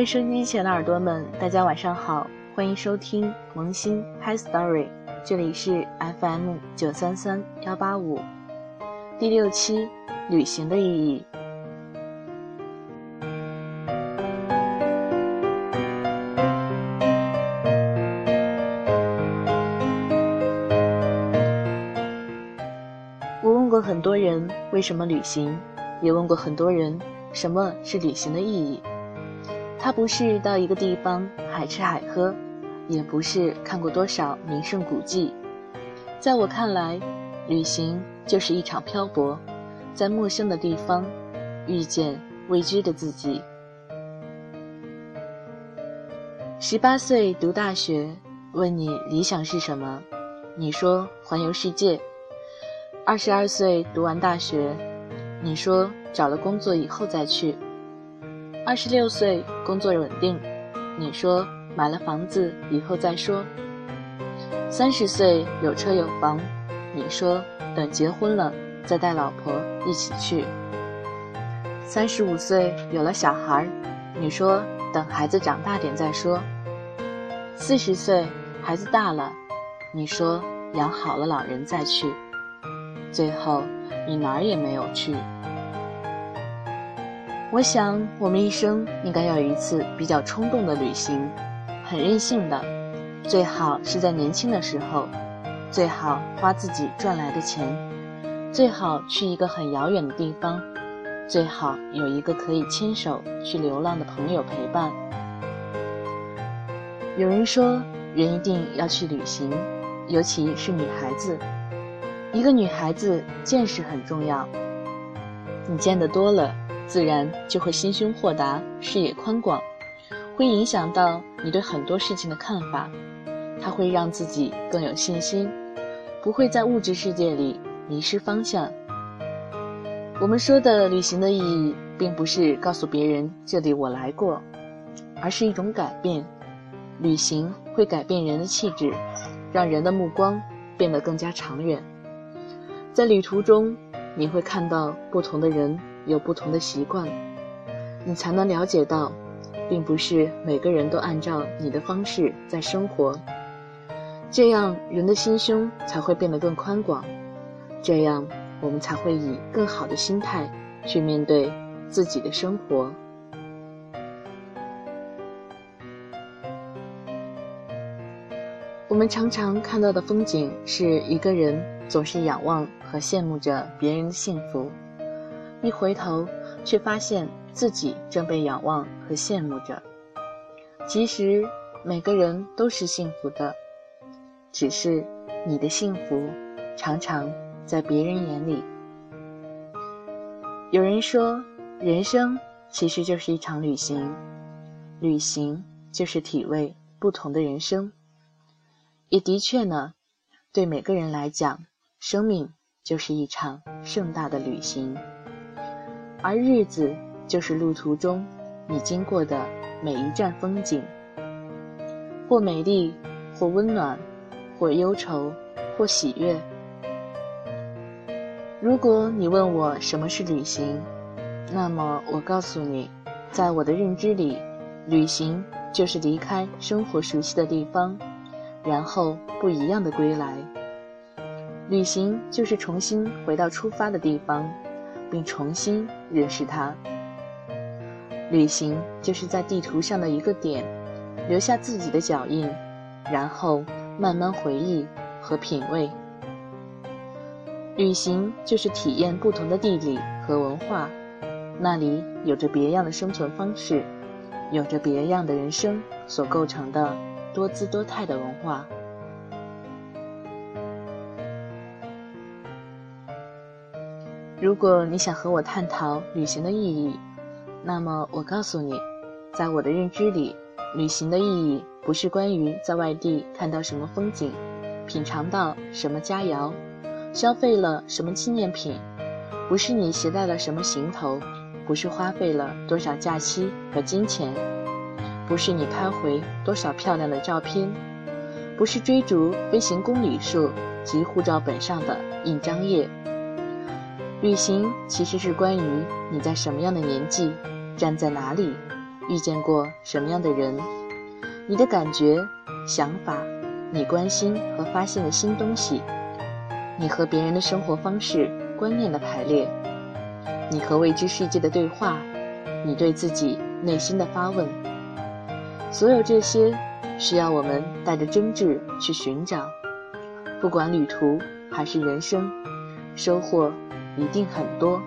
各位收音机前的耳朵们，大家晚上好，欢迎收听萌新 Hi Story，这里是 FM 九三三幺八五，第六期旅行的意义。我问过很多人为什么旅行，也问过很多人什么是旅行的意义。他不是到一个地方海吃海喝，也不是看过多少名胜古迹。在我看来，旅行就是一场漂泊，在陌生的地方遇见未知的自己。十八岁读大学，问你理想是什么，你说环游世界。二十二岁读完大学，你说找了工作以后再去。二十六岁工作稳定，你说买了房子以后再说。三十岁有车有房，你说等结婚了再带老婆一起去。三十五岁有了小孩，你说等孩子长大点再说。四十岁孩子大了，你说养好了老人再去。最后你哪儿也没有去。我想，我们一生应该有一次比较冲动的旅行，很任性的，最好是在年轻的时候，最好花自己赚来的钱，最好去一个很遥远的地方，最好有一个可以牵手去流浪的朋友陪伴。有人说，人一定要去旅行，尤其是女孩子，一个女孩子见识很重要，你见得多了。自然就会心胸豁达，视野宽广，会影响到你对很多事情的看法。它会让自己更有信心，不会在物质世界里迷失方向。我们说的旅行的意义，并不是告诉别人这里我来过，而是一种改变。旅行会改变人的气质，让人的目光变得更加长远。在旅途中，你会看到不同的人。有不同的习惯，你才能了解到，并不是每个人都按照你的方式在生活。这样，人的心胸才会变得更宽广，这样我们才会以更好的心态去面对自己的生活。我们常常看到的风景是一个人总是仰望和羡慕着别人的幸福。一回头，却发现自己正被仰望和羡慕着。其实，每个人都是幸福的，只是你的幸福常常在别人眼里。有人说，人生其实就是一场旅行，旅行就是体味不同的人生。也的确呢，对每个人来讲，生命就是一场盛大的旅行。而日子就是路途中你经过的每一站风景，或美丽，或温暖，或忧愁，或喜悦。如果你问我什么是旅行，那么我告诉你，在我的认知里，旅行就是离开生活熟悉的地方，然后不一样的归来。旅行就是重新回到出发的地方。并重新认识它。旅行就是在地图上的一个点，留下自己的脚印，然后慢慢回忆和品味。旅行就是体验不同的地理和文化，那里有着别样的生存方式，有着别样的人生所构成的多姿多态的文化。如果你想和我探讨旅行的意义，那么我告诉你，在我的认知里，旅行的意义不是关于在外地看到什么风景，品尝到什么佳肴，消费了什么纪念品，不是你携带了什么行头，不是花费了多少假期和金钱，不是你拍回多少漂亮的照片，不是追逐飞行公里数及护照本上的印章页。旅行其实是关于你在什么样的年纪，站在哪里，遇见过什么样的人，你的感觉、想法，你关心和发现的新东西，你和别人的生活方式、观念的排列，你和未知世界的对话，你对自己内心的发问，所有这些需要我们带着真挚去寻找。不管旅途还是人生，收获一定很多。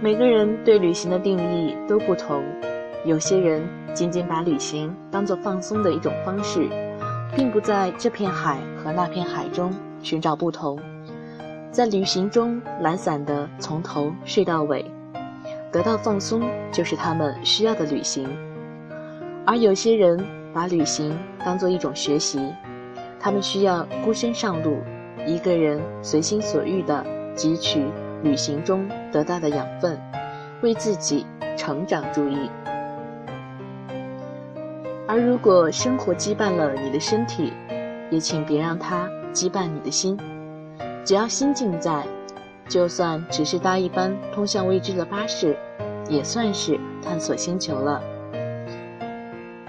每个人对旅行的定义都不同，有些人仅仅把旅行当作放松的一种方式，并不在这片海和那片海中寻找不同，在旅行中懒散的从头睡到尾，得到放松就是他们需要的旅行；而有些人把旅行当做一种学习，他们需要孤身上路，一个人随心所欲地汲取。旅行中得到的养分，为自己成长注意。而如果生活羁绊了你的身体，也请别让它羁绊你的心。只要心境在，就算只是搭一班通向未知的巴士，也算是探索星球了。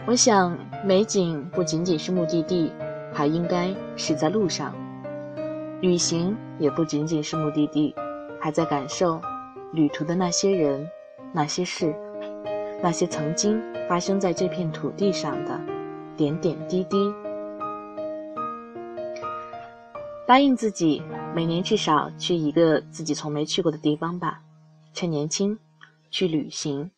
我想，美景不仅仅是目的地，还应该是在路上。旅行也不仅仅是目的地。还在感受旅途的那些人、那些事、那些曾经发生在这片土地上的点点滴滴。答应自己，每年至少去一个自己从没去过的地方吧，趁年轻，去旅行。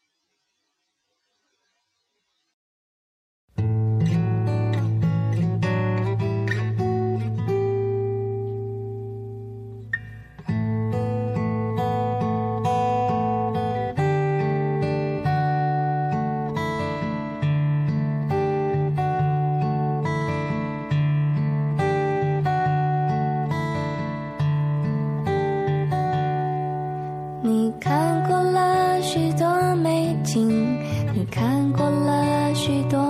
许多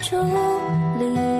助力